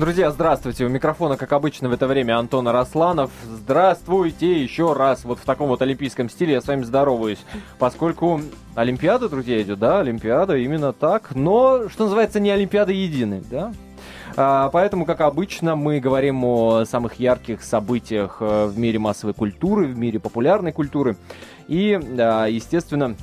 Друзья, здравствуйте. У микрофона, как обычно, в это время Антон Арасланов. Здравствуйте еще раз. Вот в таком вот олимпийском стиле я с вами здороваюсь. Поскольку Олимпиада, друзья, идет, да, Олимпиада, именно так. Но, что называется, не Олимпиада единой, да? А, поэтому, как обычно, мы говорим о самых ярких событиях э, в мире массовой культуры, в мире популярной культуры. И, естественно,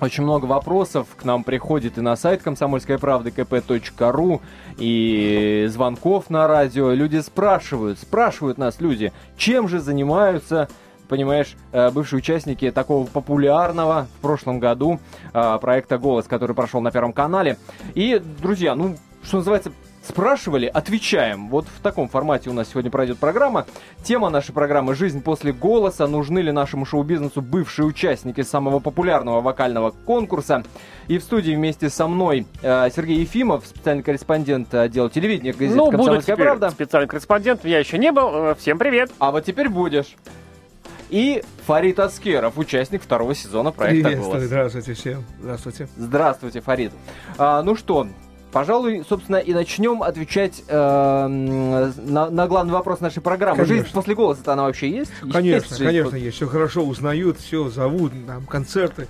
очень много вопросов к нам приходит и на сайт комсомольской правды kp.ru, и звонков на радио. Люди спрашивают, спрашивают нас люди, чем же занимаются понимаешь, э, бывшие участники такого популярного в прошлом году э, проекта «Голос», который прошел на Первом канале. И, друзья, ну, что называется, спрашивали, отвечаем. Вот в таком формате у нас сегодня пройдет программа. Тема нашей программы «Жизнь после голоса». Нужны ли нашему шоу-бизнесу бывшие участники самого популярного вокального конкурса? И в студии вместе со мной э, Сергей Ефимов, специальный корреспондент отдела телевидения газеты ну, «Комсомольская буду правда». специальный корреспондент, я еще не был. Э, всем привет. А вот теперь будешь. И Фарид Аскеров, участник второго сезона проекта «Голос». Здравствуйте всем. Здравствуйте. Здравствуйте, Фарид. А, ну что, Пожалуй, собственно, и начнем отвечать э, на, на главный вопрос нашей программы. Конечно. Жизнь после голоса-то она вообще есть? Конечно, есть конечно, после... есть. Все хорошо узнают, все зовут, там концерты.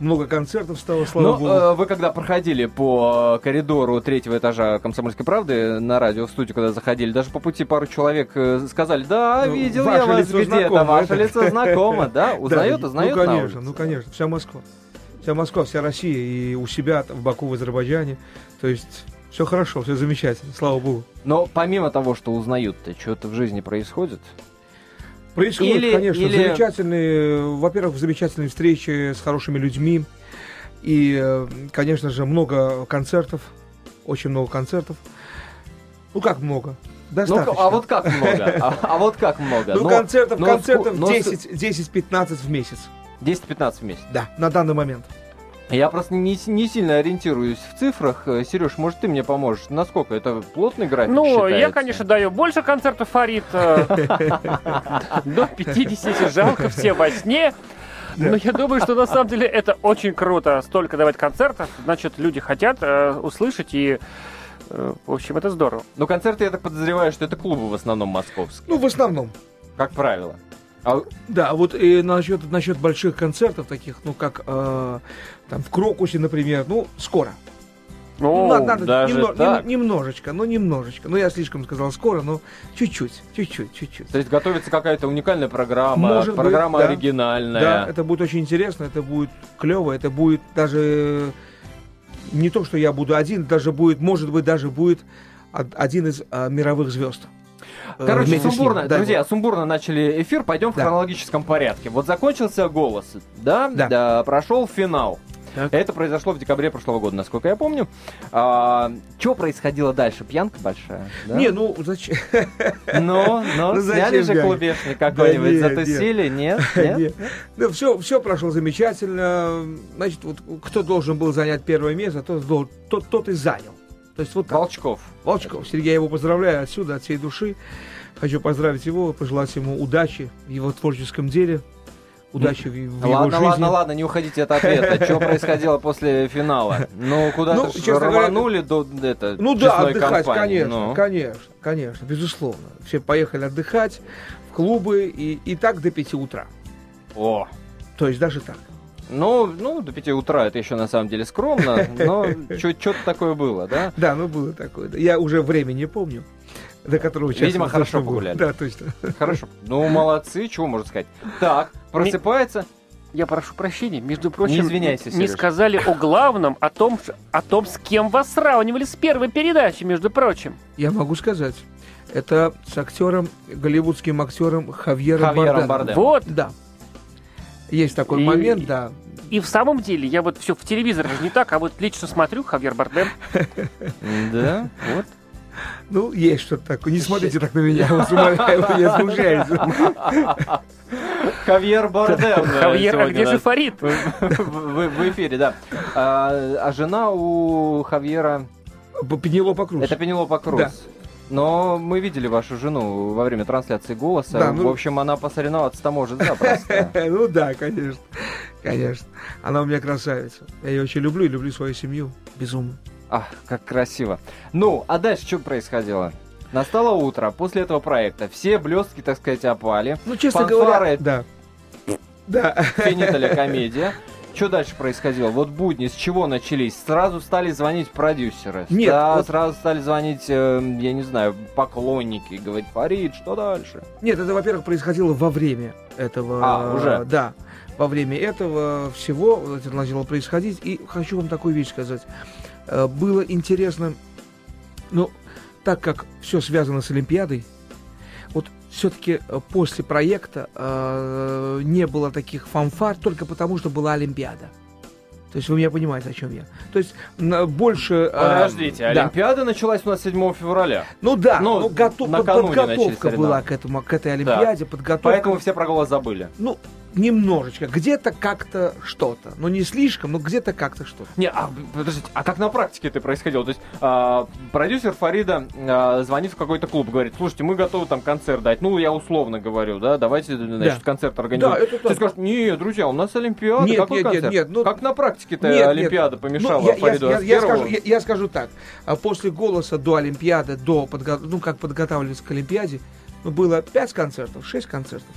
Много концертов стало, слава Но, богу. Э, вы когда проходили по коридору третьего этажа «Комсомольской правды» на радио в студию, когда заходили, даже по пути пару человек э, сказали, да, ну, видел я вас где-то, ваше лицо знакомо, да? Узнает, узнает Ну, конечно, ну, конечно, вся Москва вся Москва, вся Россия и у себя в Баку, в Азербайджане. То есть все хорошо, все замечательно, слава богу. Но помимо того, что узнают-то, что-то в жизни происходит? Происходит, или, конечно. Или... Замечательные, во-первых, замечательные встречи с хорошими людьми. И, э, конечно же, много концертов, очень много концертов. Ну, как много? Достаточно. Ну, а вот как много? А, а вот как много? Ну, но, концертов, но, концертов но, 10-15 в месяц. 10-15 в месяц? Да, на данный момент. Я просто не, не сильно ориентируюсь в цифрах. Э, Сереж, может, ты мне поможешь? Насколько это плотный график Ну, считается? я, конечно, даю больше концертов Фарид. Э, до 50, жалко, все во сне. Но я думаю, что на самом деле это очень круто. Столько давать концертов. Значит, люди хотят э, услышать и в общем, это здорово. Ну, концерты, я так подозреваю, что это клубы в основном московские. Ну, в основном. Как правило. А... Да, вот и насчет, насчет больших концертов таких, ну, как э, там в Крокусе, например, ну, скоро. Ну, надо, надо даже немно, так. Нем, немножечко, ну немножечко. Ну, я слишком сказал скоро, но чуть-чуть, чуть-чуть, чуть-чуть. То есть готовится какая-то уникальная программа, Может программа быть, да. оригинальная. Да, это будет очень интересно, это будет клево, это будет даже не то, что я буду один, даже будет, может быть, даже будет один из а, мировых звезд. Э, Короче, сумбурно, да, друзья, вот. сумбурно начали эфир, пойдем да. в хронологическом порядке. Вот закончился голос, да, да. да прошел финал. Так. Это произошло в декабре прошлого года, насколько я помню. А, что происходило дальше? Пьянка большая? Да? Не, ну зачем? Ну, ну, сняли же клубешник какой-нибудь, затусили, нет? Нет? Ну, все, прошло замечательно. Значит, вот кто должен был занять первое место, тот и занял. То есть вот Волчков. Волчков. Сергей, я его поздравляю отсюда, от всей души. Хочу поздравить его, пожелать ему удачи в его творческом деле. Удачи в, в ладно, его жизни. Ладно, ладно, не уходите от ответа. Что происходило после финала? Ну, куда-то ну, рванули до это, Ну да, отдыхать, конечно, ну. конечно, конечно, безусловно. Все поехали отдыхать в клубы и, и так до 5 утра. О! То есть даже так. Ну, ну, до 5 утра это еще на самом деле скромно, но что-то такое было, да? Да, ну было такое. Я уже время не помню до которого часа. Видимо, хорошо погуляли. Да, точно. Хорошо. Ну, молодцы, чего можно сказать. Так, просыпается. Я прошу прощения, между прочим, не, извиняйся, не сказали о главном, о том, о том, с кем вас сравнивали с первой передачи, между прочим. Я могу сказать. Это с актером, голливудским актером Хавьером, Хавьером Бардем. Бардем. Вот. Да. Есть такой и, момент, да. И в самом деле, я вот все в телевизоре не так, а вот лично смотрю Хавьер Бардем. Да, вот. Ну, есть что-то такое. Не смотрите так на меня, вас умоляю, я смущаюсь. Хавьер Бардем. Хавьер, а где же Фарид? В эфире, да. А, а жена у Хавьера... Пенелопа Круз. Это Пенелопа Круз. Да. Но мы видели вашу жену во время трансляции голоса. Да, ну... В общем, она посоревноваться-то может запросто. Ну да, конечно. Конечно. Она у меня красавица. Я ее очень люблю и люблю свою семью. Безумно. Ах, как красиво. Ну, а дальше что происходило? Настало утро после этого проекта. Все блестки, так сказать, опали. Ну, честно Фанфары, говоря, да. Да. Финиталя комедия. Что дальше происходило? Вот будни с чего начались? Сразу стали звонить продюсеры. Нет. Да, вот... Сразу стали звонить, э, я не знаю, поклонники. Говорить, Фарид, что дальше? Нет, это, во-первых, происходило во время этого. А, уже? Да. Во время этого всего это начало происходить. И хочу вам такую вещь сказать. Э, было интересно, ну, так как все связано с Олимпиадой, вот все-таки э, после проекта э, не было таких фанфар только потому, что была Олимпиада. То есть вы меня понимаете, о чем я. То есть больше... Э, Подождите, э, Олимпиада да. началась у нас 7 февраля. Ну да, ну, ну готов, подготовка была к, этому, к этой Олимпиаде. Да. Подготовка... Поэтому все про голос забыли. Ну, немножечко, где-то как-то что-то. Но не слишком, но где-то как-то что-то. Не, а подождите, а как на практике это происходило? То есть а, продюсер Фарида а, звонит в какой-то клуб, говорит, слушайте, мы готовы там концерт дать. Ну, я условно говорю, да, давайте, значит, да. концерт организуем. Да, это Ты скажешь, нет, друзья, у нас Олимпиада, нет, какой нет, концерт? Нет, нет, ну, как на практике-то нет, Олимпиада нет. помешала ну, я, Фариду я, я, я, скажу, я, я скажу так, а после голоса до Олимпиады, до подго... ну, как подготавливались к Олимпиаде, ну, было 5 концертов, 6 концертов.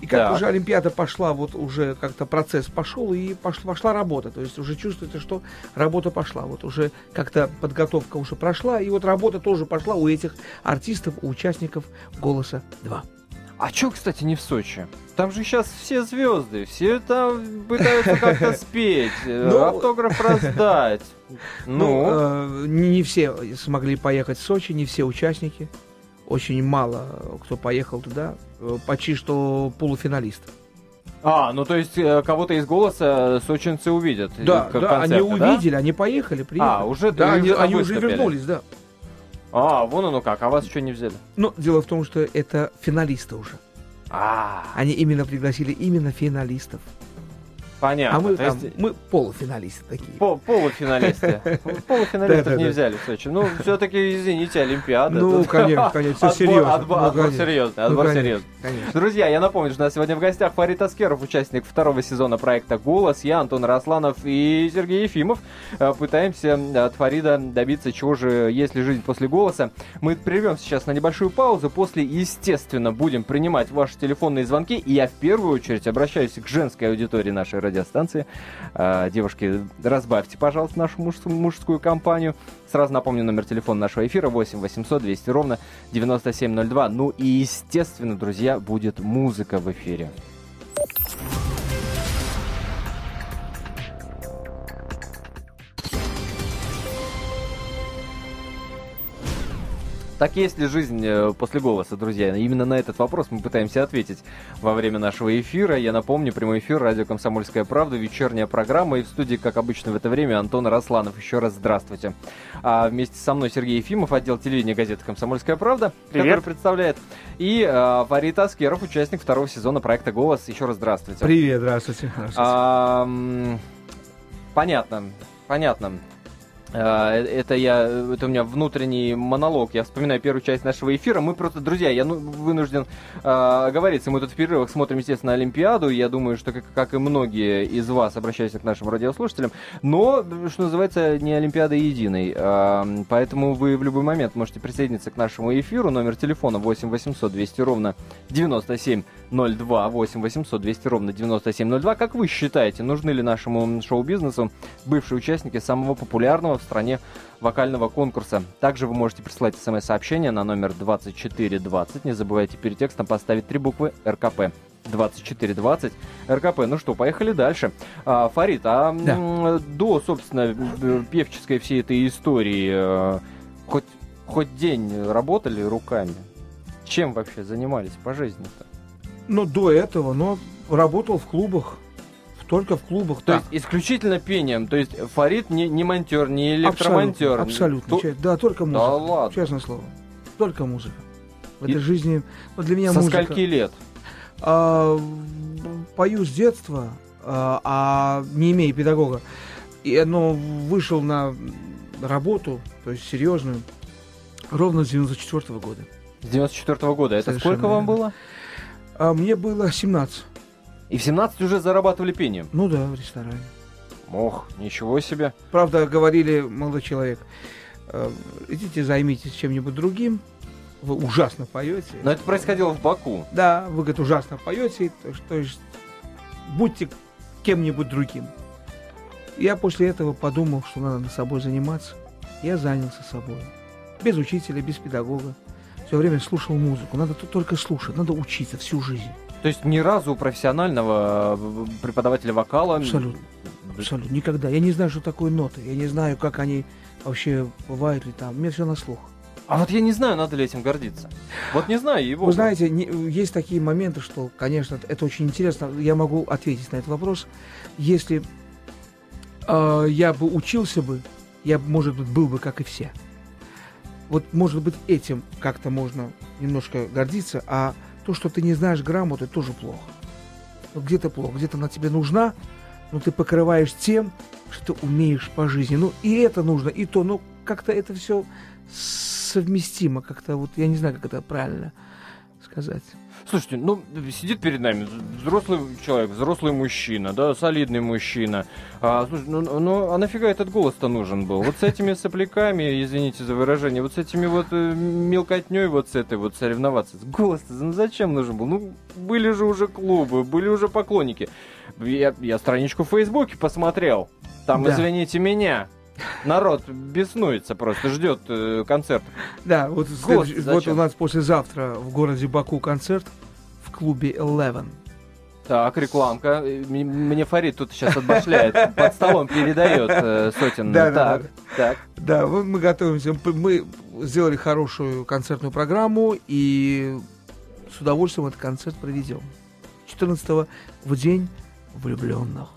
И как да. уже Олимпиада пошла, вот уже как-то процесс пошел, и пошла, пошла работа. То есть уже чувствуете, что работа пошла. Вот уже как-то подготовка уже прошла, и вот работа тоже пошла у этих артистов, у участников «Голоса 2». А чё, кстати, не в Сочи? Там же сейчас все звезды, все там пытаются как-то спеть, э, ну, автограф раздать. Ну, ну э, не все смогли поехать в Сочи, не все участники очень мало кто поехал туда, э, почти что полуфиналист. А, ну то есть э, кого-то из голоса сочинцы увидят. Да, да, концерты, они увидели, да? они поехали, приехали. А, уже, да, они, они уже вернулись, да. А, вон оно как, а вас что не взяли? Ну, дело в том, что это финалисты уже. А, они именно пригласили именно финалистов. Понятно. А мы, там, есть... мы полуфиналисты такие. По полуфиналисты. Полуфиналистов не взяли в Сочи. Ну, все-таки, извините, Олимпиада. Ну, конечно, конечно, все серьезно. Отбор ну, серьезный, отбор серьезный. Друзья, я напомню, что у нас сегодня в гостях Фарид Аскеров, участник второго сезона проекта «Голос». Я, Антон Росланов и Сергей Ефимов. Э, пытаемся от Фарида добиться, чего же, если жизнь после «Голоса». Мы прервем сейчас на небольшую паузу. После, естественно, будем принимать ваши телефонные звонки. И я в первую очередь обращаюсь к женской аудитории нашей радиостанции. А, девушки, разбавьте, пожалуйста, нашу мужскую, компанию. Сразу напомню номер телефона нашего эфира 8 800 200 ровно 9702. Ну и, естественно, друзья, будет музыка в эфире. Так есть ли жизнь э, после голоса, друзья? Именно на этот вопрос мы пытаемся ответить во время нашего эфира. Я напомню, прямой эфир, радио «Комсомольская правда», вечерняя программа. И в студии, как обычно в это время, Антон Росланов. Еще раз здравствуйте. А вместе со мной Сергей Ефимов, отдел телевидения газеты «Комсомольская правда», Привет. который представляет. И а, Фарид Аскеров, участник второго сезона проекта «Голос». Еще раз здравствуйте. Привет, здравствуйте. здравствуйте. А, понятно, понятно. А, это я, это у меня внутренний монолог. Я вспоминаю первую часть нашего эфира. Мы просто, друзья, я ну, вынужден э, говориться. Мы тут в перерывах смотрим, естественно, Олимпиаду. Я думаю, что, как, как и многие из вас, обращаюсь к нашим радиослушателям. Но, что называется, не Олимпиада единой. Э, поэтому вы в любой момент можете присоединиться к нашему эфиру. Номер телефона 8 800 200 ровно 9702. 8 800 200 ровно 9702. Как вы считаете, нужны ли нашему шоу-бизнесу бывшие участники самого популярного в стране вокального конкурса. Также вы можете присылать смс-сообщение на номер 2420. Не забывайте перед текстом поставить три буквы РКП. 2420 РКП. Ну что, поехали дальше. А, Фарид, а да. до, собственно, певческой всей этой истории э, хоть, хоть день работали руками? Чем вообще занимались по жизни-то? Ну, до этого, но работал в клубах только в клубах. То так. есть исключительно пением. То есть Фарид не, не монтер, не электромонтер. Абсолютно. абсолютно. Да, только музыка. Да ладно. Честное слово. Только музыка. В И этой жизни. Ну, для меня Со музыка. скольки лет? А, пою с детства, а, а не имея педагога. И но вышел на работу, то есть серьезную, ровно с 94 -го года. С 94 -го года. Это Совершенно сколько вам было? А, мне было 17. И в 17 уже зарабатывали пением? Ну да, в ресторане. Ох, ничего себе. Правда, говорили, молодой человек, э, идите займитесь чем-нибудь другим, вы ужасно поете. Но это происходило в Баку. Да, вы, говорит, ужасно поете, то, то есть будьте кем-нибудь другим. Я после этого подумал, что надо над собой заниматься. Я занялся собой. Без учителя, без педагога. Все время слушал музыку. Надо тут только слушать, надо учиться всю жизнь. То есть ни разу у профессионального э, преподавателя вокала... Абсолютно. Абсолютно. Никогда. Я не знаю, что такое ноты. Я не знаю, как они вообще бывают ли там. Меня все на слух. А вот я не знаю, надо ли этим гордиться. Вот не знаю его. Вы знаете, не, есть такие моменты, что, конечно, это очень интересно. Я могу ответить на этот вопрос. Если э, я бы учился бы, я, может быть, был бы как и все. Вот, может быть, этим как-то можно немножко гордиться, а то, что ты не знаешь грамоты, тоже плохо. Вот где-то плохо, где-то она тебе нужна, но ты покрываешь тем, что ты умеешь по жизни. Ну, и это нужно, и то, ну, как-то это все совместимо, как-то вот, я не знаю, как это правильно сказать. Слушайте, ну, сидит перед нами взрослый человек, взрослый мужчина, да, солидный мужчина. А, слушай, ну, ну, а нафига этот голос-то нужен был? Вот с этими сопляками, извините за выражение, вот с этими вот э, мелкотней вот с этой вот соревноваться. Голос-то ну, зачем нужен был? Ну, были же уже клубы, были уже поклонники. Я, я страничку в Фейсбуке посмотрел. Там, да. извините меня, Народ беснуется просто, ждет э, концерт. Да, вот, Год, вот у нас послезавтра в городе Баку концерт в клубе Eleven. Так, рекламка. Мне Фарид тут сейчас отбашляет, под столом передает э, сотен. Да, так, да, так. Да, вот мы готовимся. Мы сделали хорошую концертную программу и с удовольствием этот концерт проведем. 14 в день влюбленных.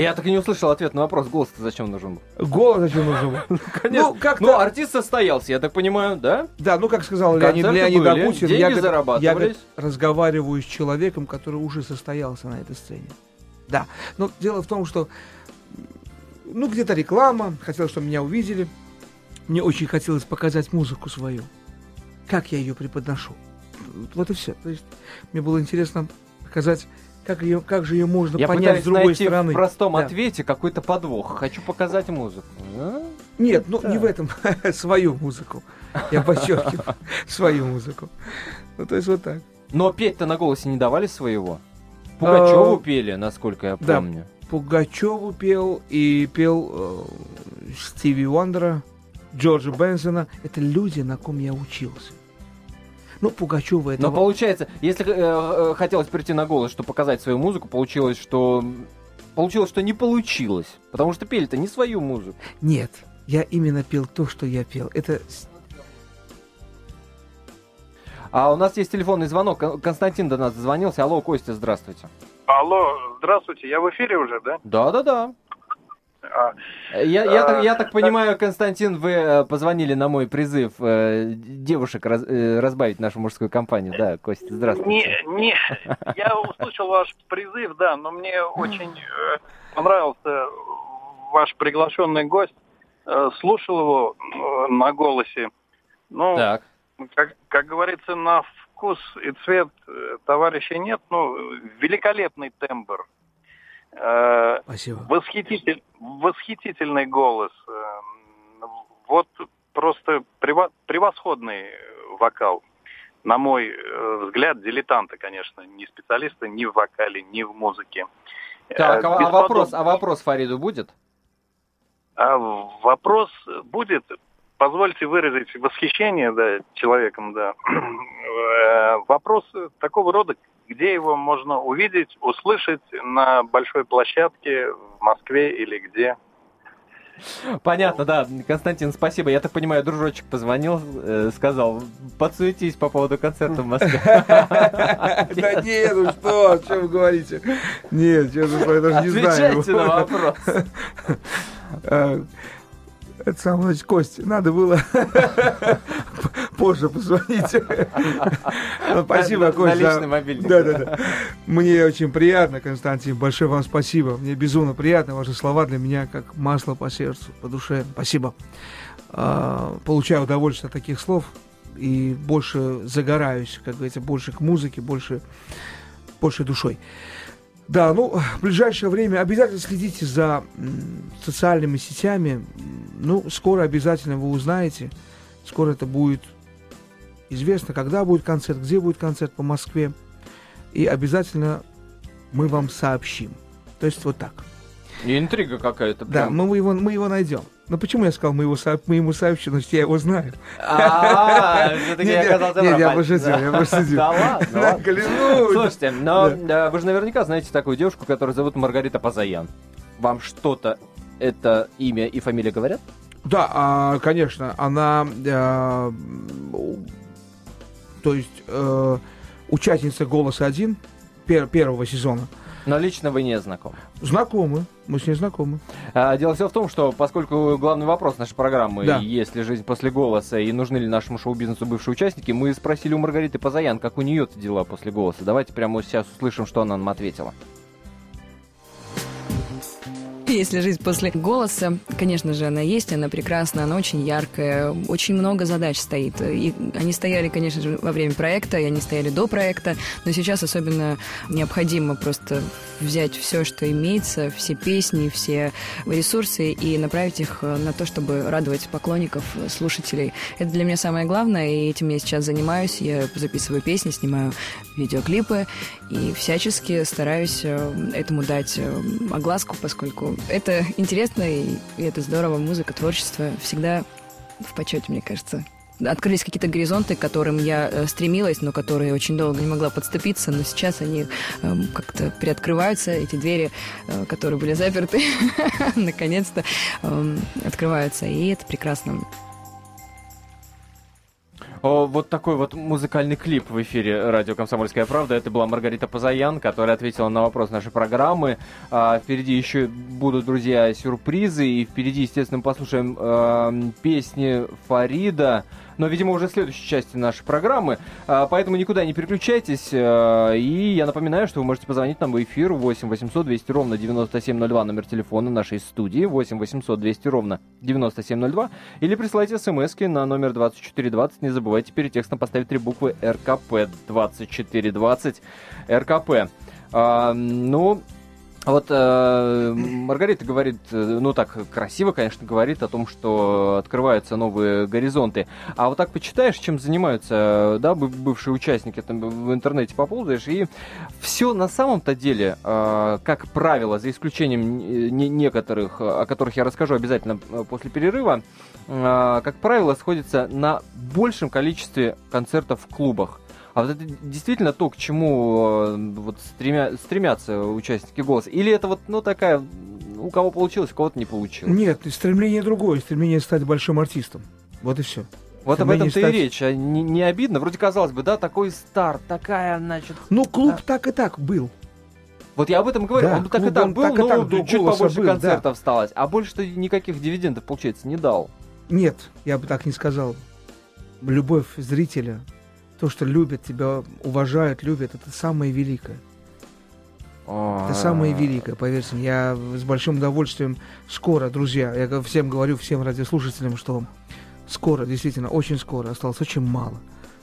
Я так и не услышал ответ на вопрос, голос-то зачем нужен был? Голос зачем нужен был? Ну, конечно. Ну, как ну, артист состоялся, я так понимаю, да? Да, ну, как сказал Леонид, Леонид Агутин, я, я разговариваю с человеком, который уже состоялся на этой сцене. Да, но дело в том, что ну, где-то реклама, хотел, чтобы меня увидели. Мне очень хотелось показать музыку свою. Как я ее преподношу. Вот и все. То есть мне было интересно показать как, ее, как же ее можно Я понять с другой найти стороны? в простом да. ответе какой-то подвох. Хочу показать музыку. А? Нет, ну да. не в этом. свою музыку. Я подчеркиваю. свою музыку. Ну, то есть вот так. Но петь-то на голосе не давали своего? Пугачеву а, пели, насколько я помню. Да, Пугачеву пел и пел э, Стиви Уандера, Джорджа Бенсона. Это люди, на ком я учился. Ну, Пугачева это... Но получается, если э, э, хотелось прийти на голос, чтобы показать свою музыку, получилось, что... Получилось, что не получилось. Потому что пели-то не свою музыку. Нет, я именно пел то, что я пел. Это... А у нас есть телефонный звонок. Константин до нас звонился. Алло, Костя, здравствуйте. Алло, здравствуйте. Я в эфире уже, да? Да-да-да. А, я, я, а, так, я так понимаю, Константин, вы э, позвонили на мой призыв э, девушек раз, э, разбавить нашу мужскую компанию. Да, Костя, здравствуйте. Не, не, я услышал ваш призыв, да, но мне очень понравился ваш приглашенный гость. Слушал его на голосе. Ну, так. Как, как говорится, на вкус и цвет товарища нет, ну, великолепный тембр Э, Спасибо. Восхититель, восхитительный голос. Э, вот просто превосходный вокал. На мой э, взгляд, дилетанты, конечно, не специалисты ни в вокале, ни в музыке. Так, а, а вопрос, а вопрос Фариду будет? А вопрос будет. Позвольте выразить восхищение да, человеком, да. Вопрос такого рода, где его можно увидеть, услышать на большой площадке в Москве или где? Понятно, да. Константин, спасибо. Я так понимаю, дружочек позвонил, э, сказал, подсуетись по поводу концерта в Москве. Да нет, ну что, о чем вы говорите? Нет, честно говоря, даже не знаю. Отвечайте на вопрос. Это самое, Костя, надо было позже позвонить. Ну, спасибо, Костя. Да, да, да. Мне очень приятно, Константин. Большое вам спасибо. Мне безумно приятно. Ваши слова для меня как масло по сердцу, по душе. Спасибо. А, получаю удовольствие от таких слов и больше загораюсь, как говорится, больше к музыке, больше, больше душой. Да, ну, в ближайшее время обязательно следите за социальными сетями ну, скоро обязательно вы узнаете. Скоро это будет известно, когда будет концерт, где будет концерт по Москве. И обязательно мы вам сообщим. То есть вот так. И интрига какая-то. Да, мы его, мы его найдем. Ну почему я сказал, мы, его, мы ему сообщим, значит, я его знаю. А, все-таки я оказался Нет, я пошутил, я пошутил. Да ладно, Слушайте, но вы же наверняка знаете такую девушку, которую зовут Маргарита Пазаян. Вам что-то это имя и фамилия говорят? Да, а, конечно, она, э, то есть э, участница «Голоса один пер, первого сезона. Но лично вы не знакомы? Знакомы. Мы с ней знакомы. А, дело все в том, что поскольку главный вопрос нашей программы, да. есть ли жизнь после голоса и нужны ли нашему шоу-бизнесу бывшие участники, мы спросили у Маргариты Позаян, как у нее дела после голоса. Давайте прямо сейчас услышим, что она нам ответила. Если жизнь после голоса, конечно же, она есть, она прекрасна, она очень яркая, очень много задач стоит. И они стояли, конечно же, во время проекта, и они стояли до проекта, но сейчас особенно необходимо просто взять все, что имеется, все песни, все ресурсы и направить их на то, чтобы радовать поклонников, слушателей. Это для меня самое главное, и этим я сейчас занимаюсь. Я записываю песни, снимаю видеоклипы и всячески стараюсь э, этому дать э, огласку, поскольку это интересно, и, это здорово. Музыка, творчество всегда в почете, мне кажется. Открылись какие-то горизонты, к которым я э, стремилась, но которые очень долго не могла подступиться, но сейчас они э, как-то приоткрываются, эти двери, э, которые были заперты, наконец-то э, открываются, и это прекрасно вот такой вот музыкальный клип в эфире радио «Комсомольская правда». Это была Маргарита Позаян, которая ответила на вопрос нашей программы. А, впереди еще будут, друзья, сюрпризы. И впереди, естественно, послушаем э, песни Фарида но, видимо, уже в следующей части нашей программы. А, поэтому никуда не переключайтесь. А, и я напоминаю, что вы можете позвонить нам в эфир 8 800 200 ровно 9702, номер телефона нашей студии 8 800 200 ровно 9702, или присылайте смс на номер 2420. Не забывайте перед текстом поставить три буквы РКП 2420 РКП. А, ну, вот э, Маргарита говорит, э, ну так красиво, конечно, говорит о том, что открываются новые горизонты. А вот так почитаешь, чем занимаются, да, бывшие участники, там в интернете поползаешь, и все на самом-то деле, э, как правило, за исключением не некоторых, о которых я расскажу обязательно э, после перерыва, э, как правило, сходится на большем количестве концертов в клубах. А вот это действительно то, к чему э, вот стремя, стремятся участники голоса? Или это вот, ну, такая, у кого получилось, у кого-то не получилось? Нет, стремление другое, стремление стать большим артистом. Вот и все. Вот об этом-то стать... и речь. А не, не обидно? Вроде казалось бы, да, такой старт, такая, значит... Ну, клуб да. так и так был. Вот я об этом говорю. Да, он так и так был, так но так, чуть побольше был, концертов да. осталось. А больше-то никаких дивидендов, получается, не дал. Нет, я бы так не сказал. Любовь зрителя то, что любят тебя, уважают, любят, это самое великое. Это самое великое, поверьте мне. Я с большим удовольствием скоро, друзья, я всем говорю, всем радиослушателям, что скоро, действительно, очень скоро, осталось очень мало.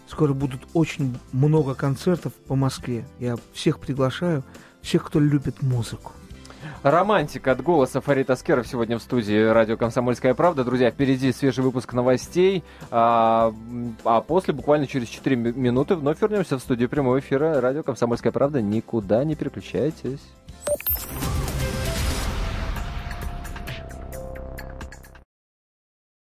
Скоро будут очень много концертов по Москве. Я всех приглашаю, всех, кто любит музыку. Романтик от голоса Фарид Аскеров сегодня в студии радио «Комсомольская правда». Друзья, впереди свежий выпуск новостей, а, а после, буквально через 4 минуты, вновь вернемся в студию прямого эфира радио «Комсомольская правда». Никуда не переключайтесь.